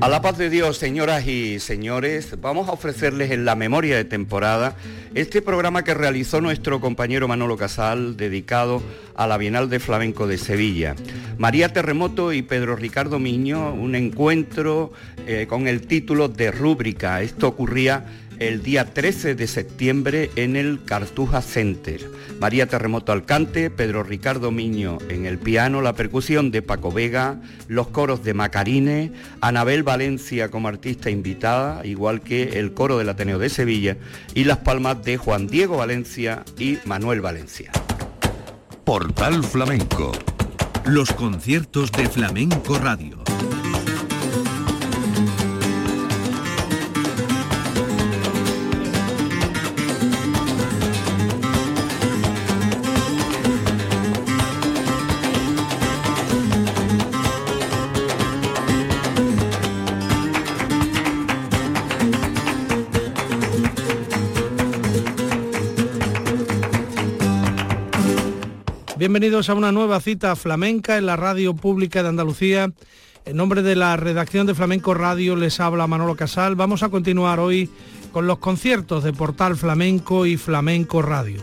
A la paz de Dios, señoras y señores, vamos a ofrecerles en la memoria de temporada este programa que realizó nuestro compañero Manolo Casal, dedicado a la Bienal de Flamenco de Sevilla. María Terremoto y Pedro Ricardo Miño, un encuentro eh, con el título de rúbrica. Esto ocurría el día 13 de septiembre en el Cartuja Center. María Terremoto al cante, Pedro Ricardo Miño en el piano, la percusión de Paco Vega, los coros de Macarine, Anabel Valencia como artista invitada, igual que el coro del Ateneo de Sevilla, y las palmas de Juan Diego Valencia y Manuel Valencia. Portal Flamenco. Los conciertos de Flamenco Radio. Bienvenidos a una nueva cita flamenca en la radio pública de Andalucía. En nombre de la redacción de Flamenco Radio les habla Manolo Casal. Vamos a continuar hoy con los conciertos de Portal Flamenco y Flamenco Radio.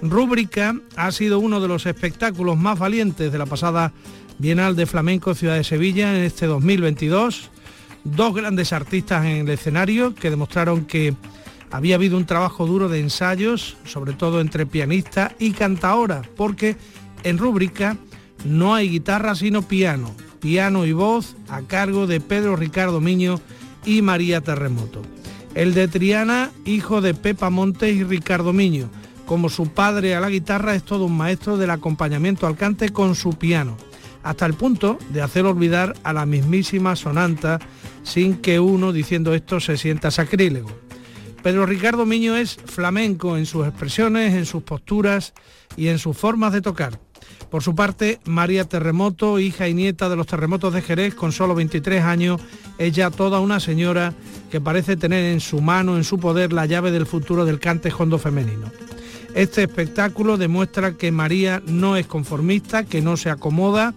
Rúbrica ha sido uno de los espectáculos más valientes de la pasada Bienal de Flamenco Ciudad de Sevilla en este 2022. Dos grandes artistas en el escenario que demostraron que había habido un trabajo duro de ensayos, sobre todo entre pianista y cantaora, porque en rúbrica no hay guitarra sino piano, piano y voz a cargo de Pedro Ricardo Miño y María Terremoto. El de Triana, hijo de Pepa Montes y Ricardo Miño. Como su padre a la guitarra es todo un maestro del acompañamiento al cante con su piano, hasta el punto de hacer olvidar a la mismísima sonanta sin que uno diciendo esto se sienta sacrílego. Pedro Ricardo Miño es flamenco en sus expresiones, en sus posturas y en sus formas de tocar. Por su parte, María Terremoto, hija y nieta de los terremotos de Jerez, con solo 23 años, es ya toda una señora que parece tener en su mano, en su poder, la llave del futuro del cante hondo femenino. Este espectáculo demuestra que María no es conformista, que no se acomoda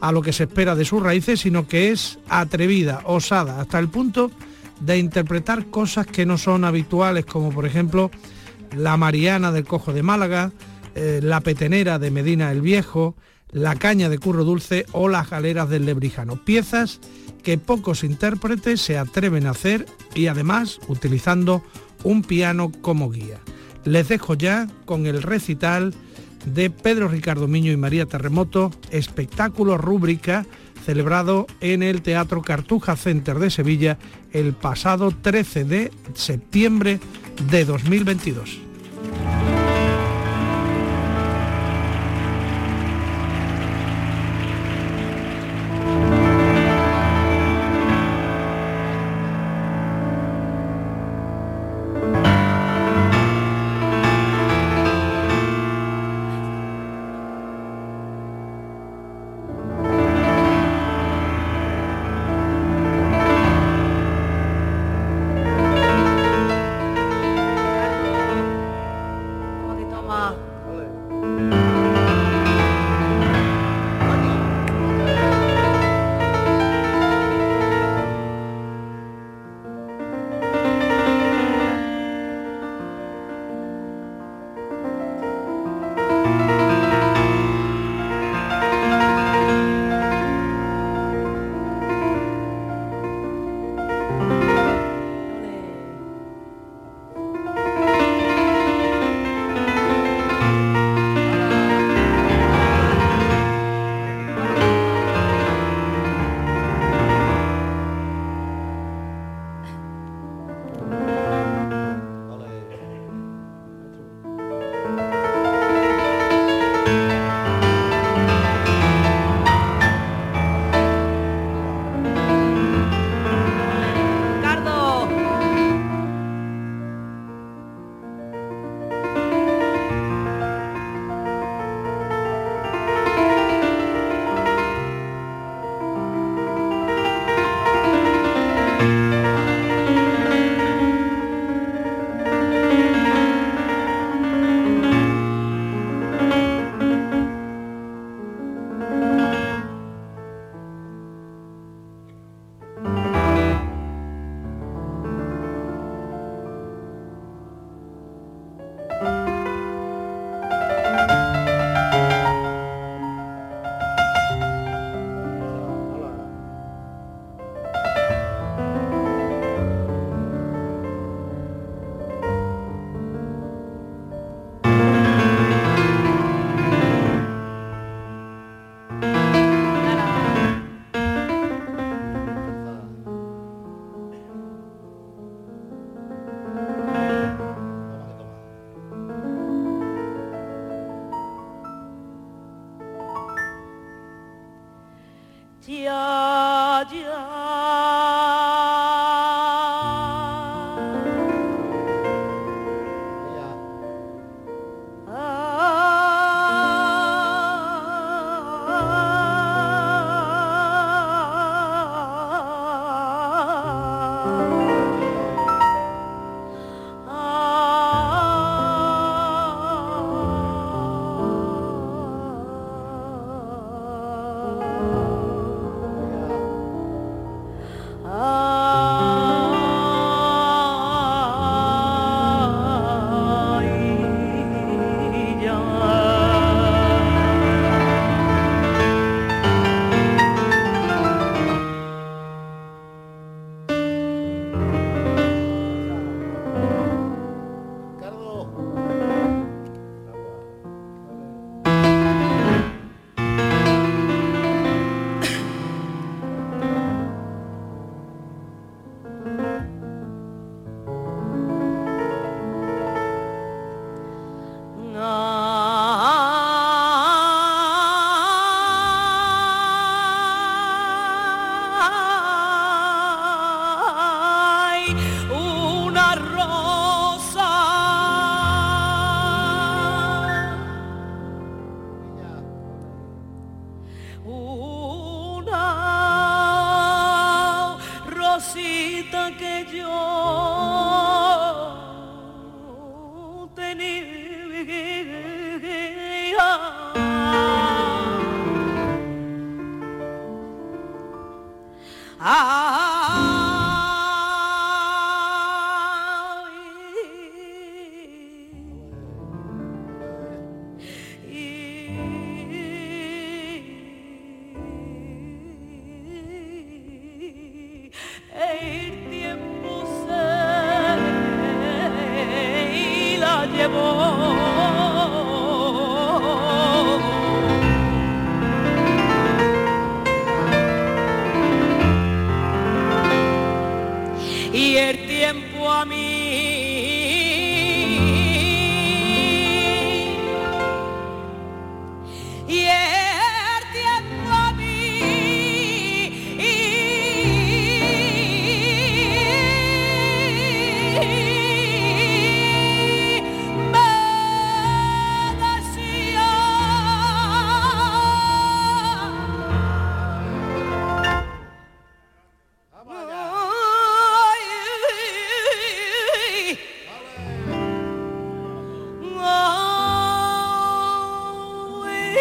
a lo que se espera de sus raíces, sino que es atrevida, osada, hasta el punto de interpretar cosas que no son habituales, como por ejemplo la Mariana del Cojo de Málaga, eh, la petenera de Medina el Viejo, la caña de Curro Dulce o las galeras del Lebrijano. Piezas que pocos intérpretes se atreven a hacer y además utilizando un piano como guía. Les dejo ya con el recital de Pedro Ricardo Miño y María Terremoto, espectáculo rúbrica celebrado en el Teatro Cartuja Center de Sevilla el pasado 13 de septiembre de 2022.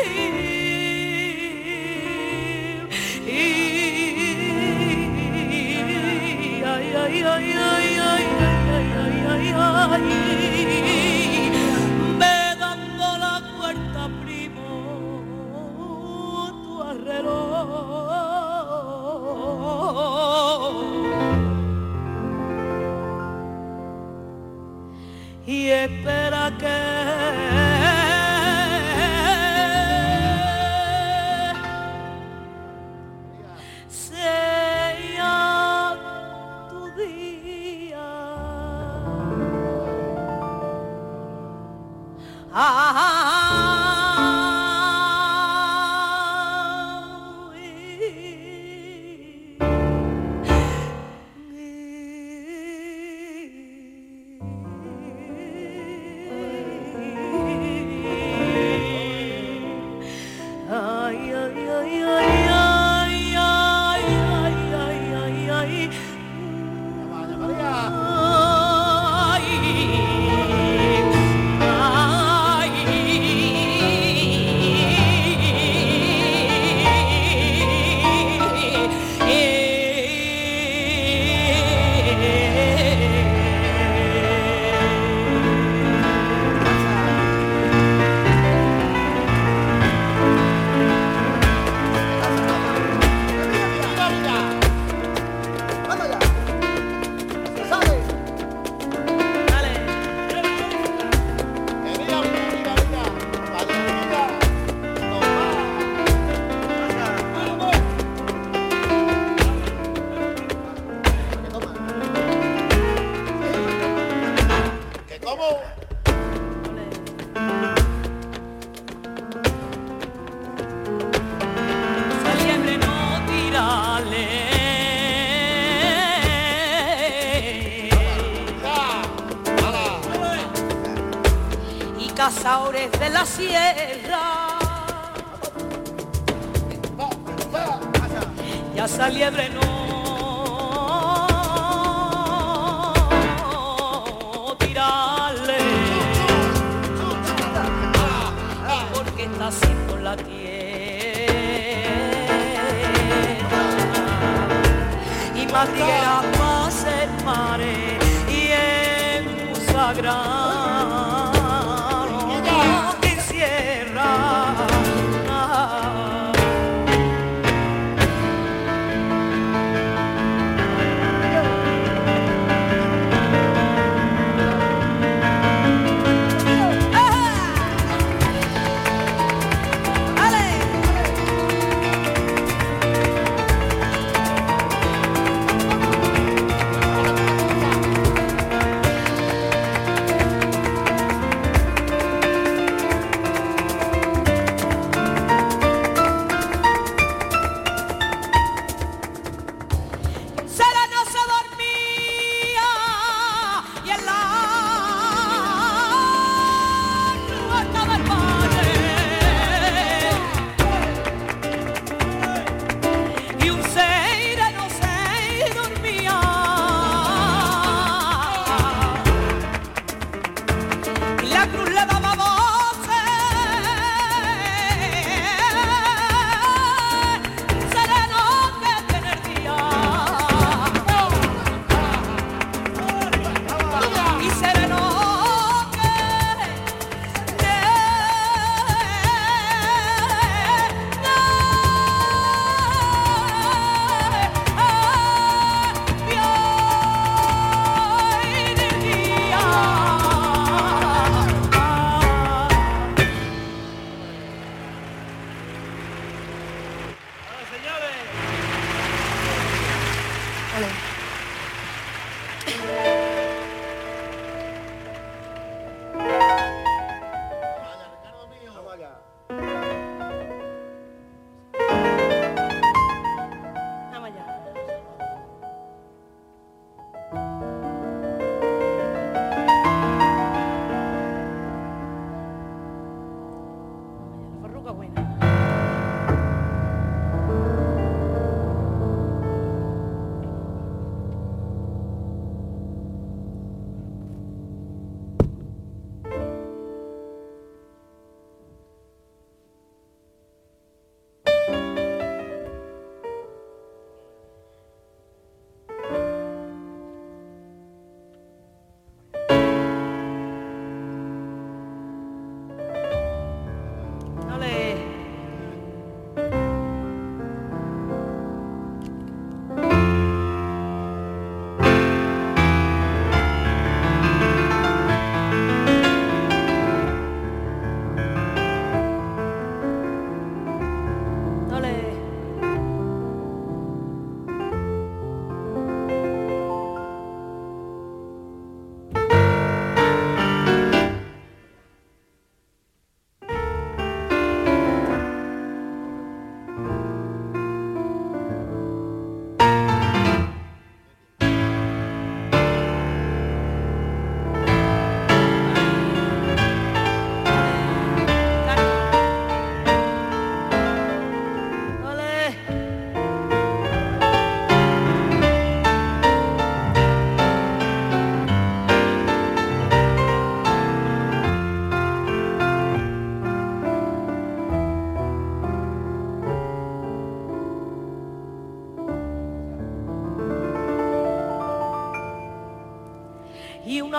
You.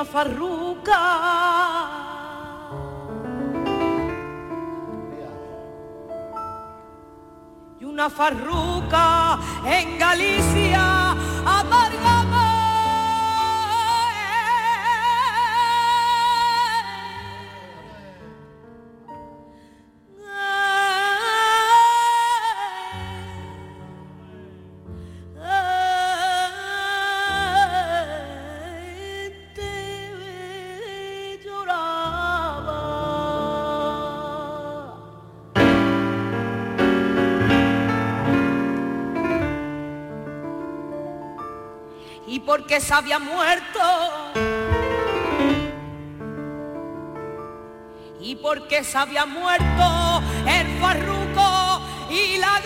Farruca. Y una farruca en Galicia porque se había muerto. Y porque se había muerto el farruco y la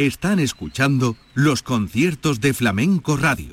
Están escuchando los conciertos de Flamenco Radio.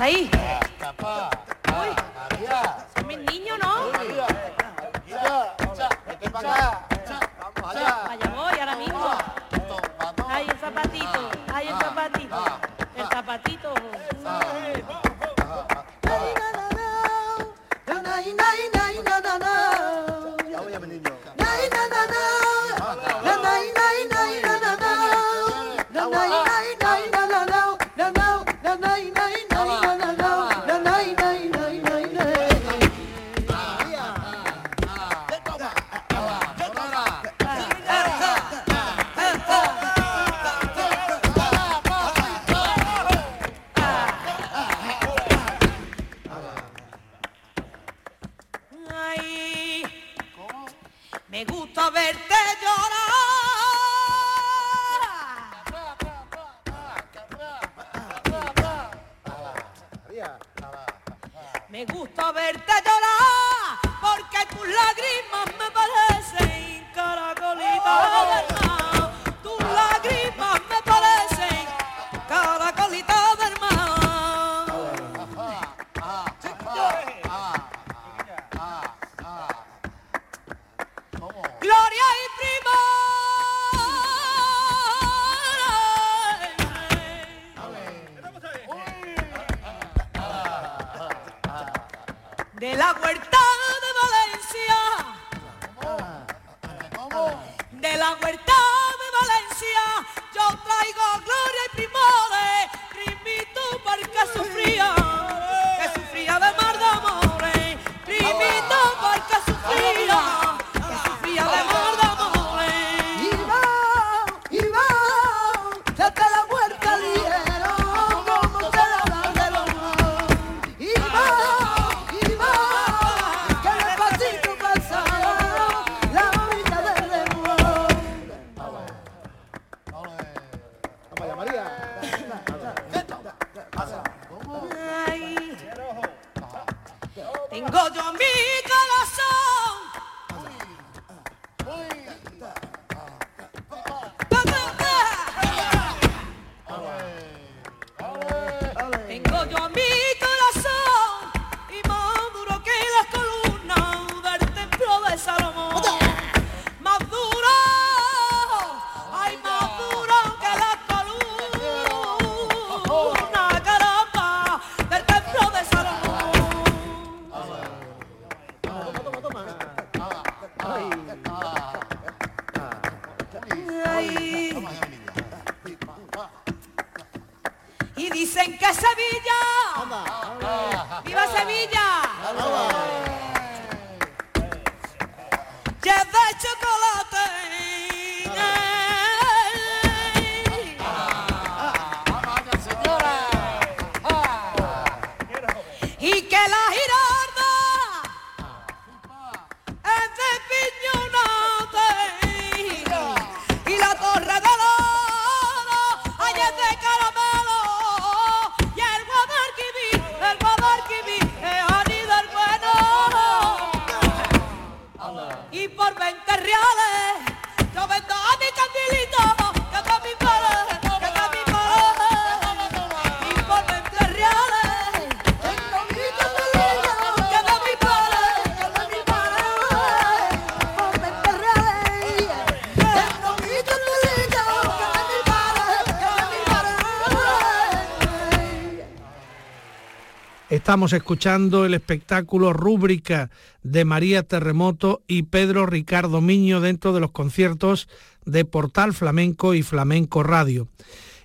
Ahí? Estamos escuchando el espectáculo Rúbrica de María Terremoto y Pedro Ricardo Miño dentro de los conciertos de Portal Flamenco y Flamenco Radio.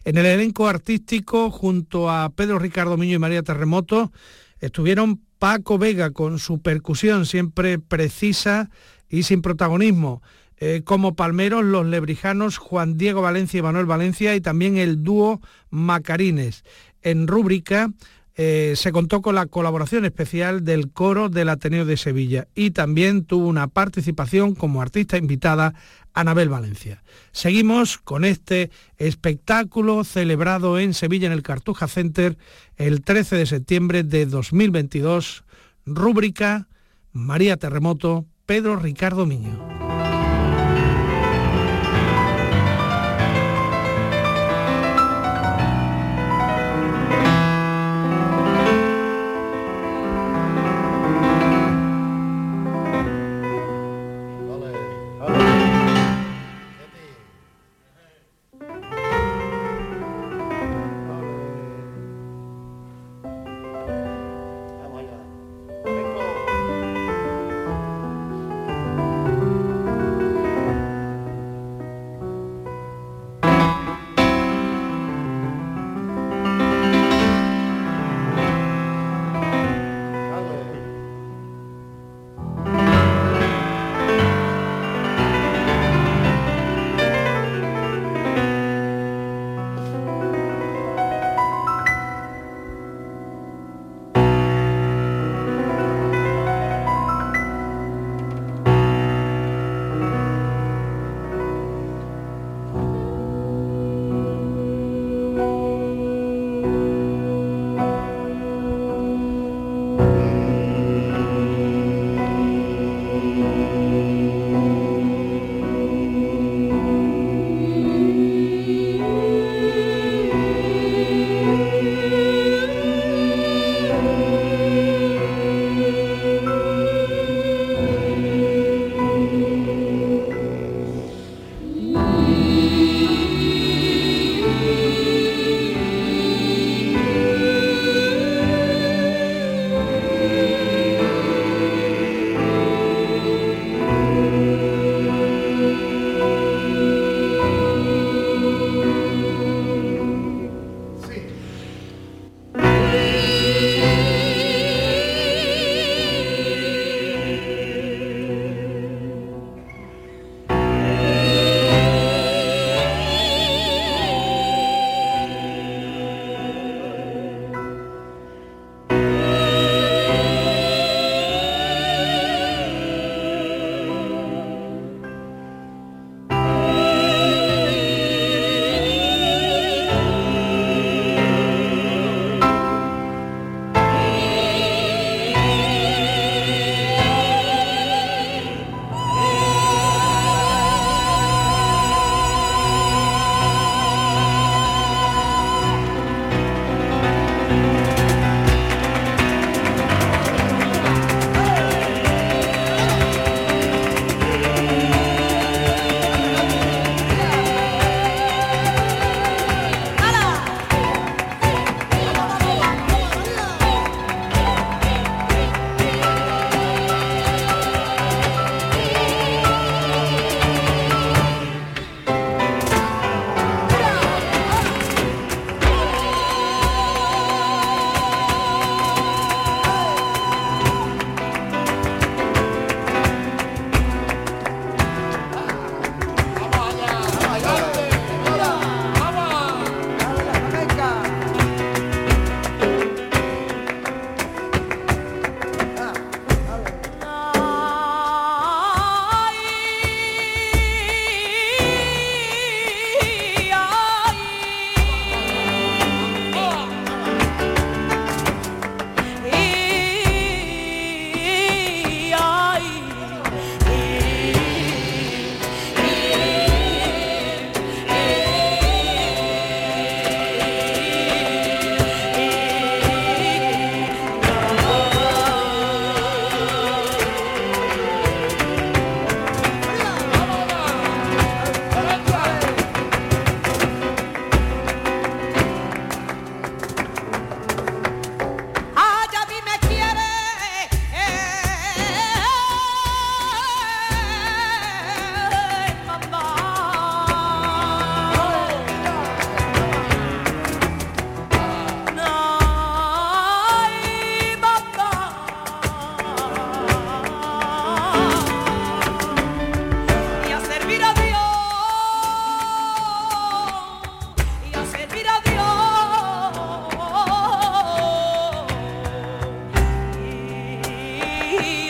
En el elenco artístico, junto a Pedro Ricardo Miño y María Terremoto, estuvieron Paco Vega con su percusión siempre precisa y sin protagonismo. Eh, como palmeros los lebrijanos Juan Diego Valencia y Manuel Valencia y también el dúo Macarines. En rúbrica eh, se contó con la colaboración especial del coro del Ateneo de Sevilla y también tuvo una participación como artista invitada Anabel Valencia. Seguimos con este espectáculo celebrado en Sevilla en el Cartuja Center el 13 de septiembre de 2022, rúbrica María Terremoto, Pedro Ricardo Miño.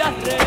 las.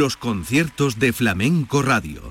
Los conciertos de Flamenco Radio.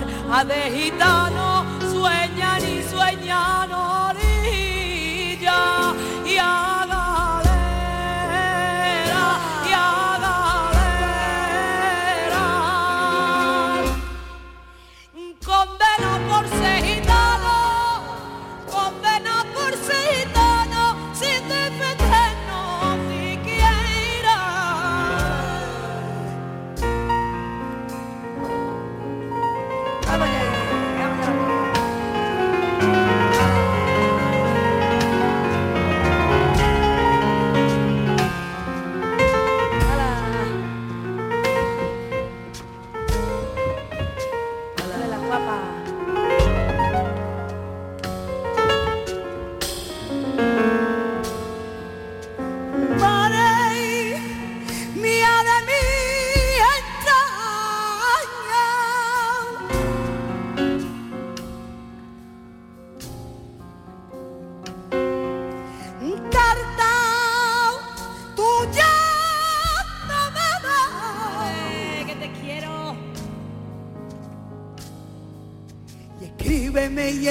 mar a de gitano sueñan y sueñan orilla y a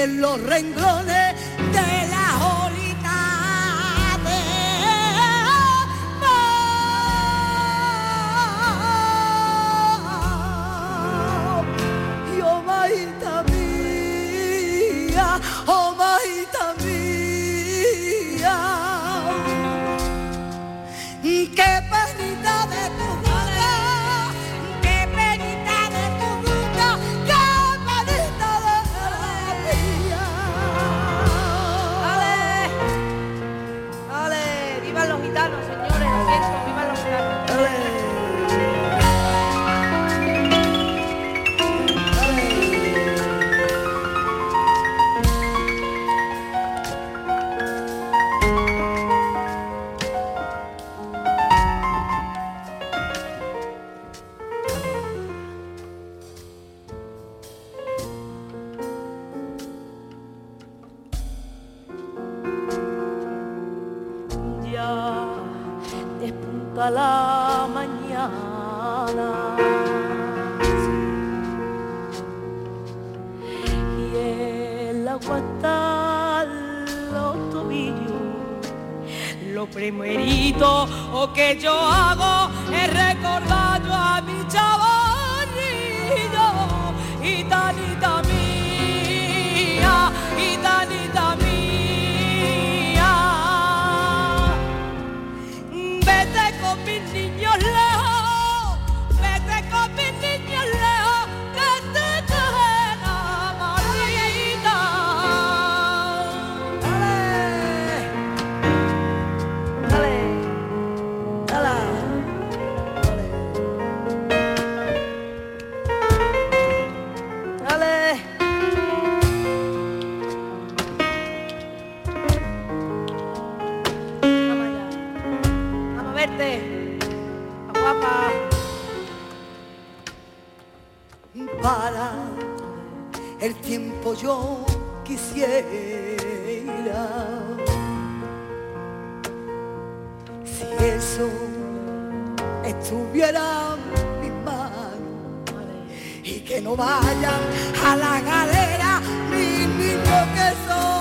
en los renglones. quisiera. Si eso estuviera en mis manos y que no vayan a la galera mis niños que son.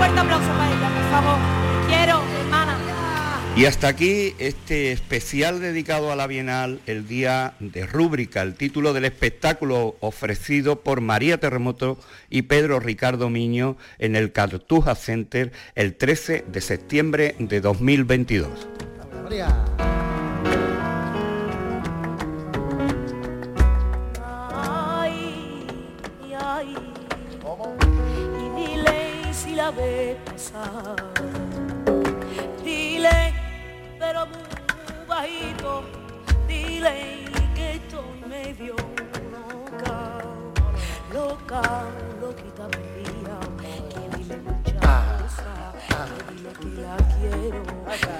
por favor. Quiero, hermana. Y hasta aquí este especial dedicado a la Bienal, el día de rúbrica, el título del espectáculo ofrecido por María Terremoto y Pedro Ricardo Miño en el Cartuja Center el 13 de septiembre de 2022. Pasar. Dile, pero muy bajito, dile que estoy medio loca, loca, loquita perdida, que dile muchas cosas, que dile que la quiero,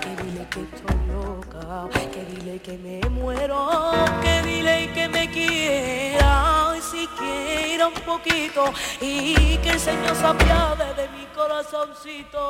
que dile que estoy loca, que dile que me muero, que dile que me quiera, y quiera un poquito, y que el Señor se apiade de mi corazoncito.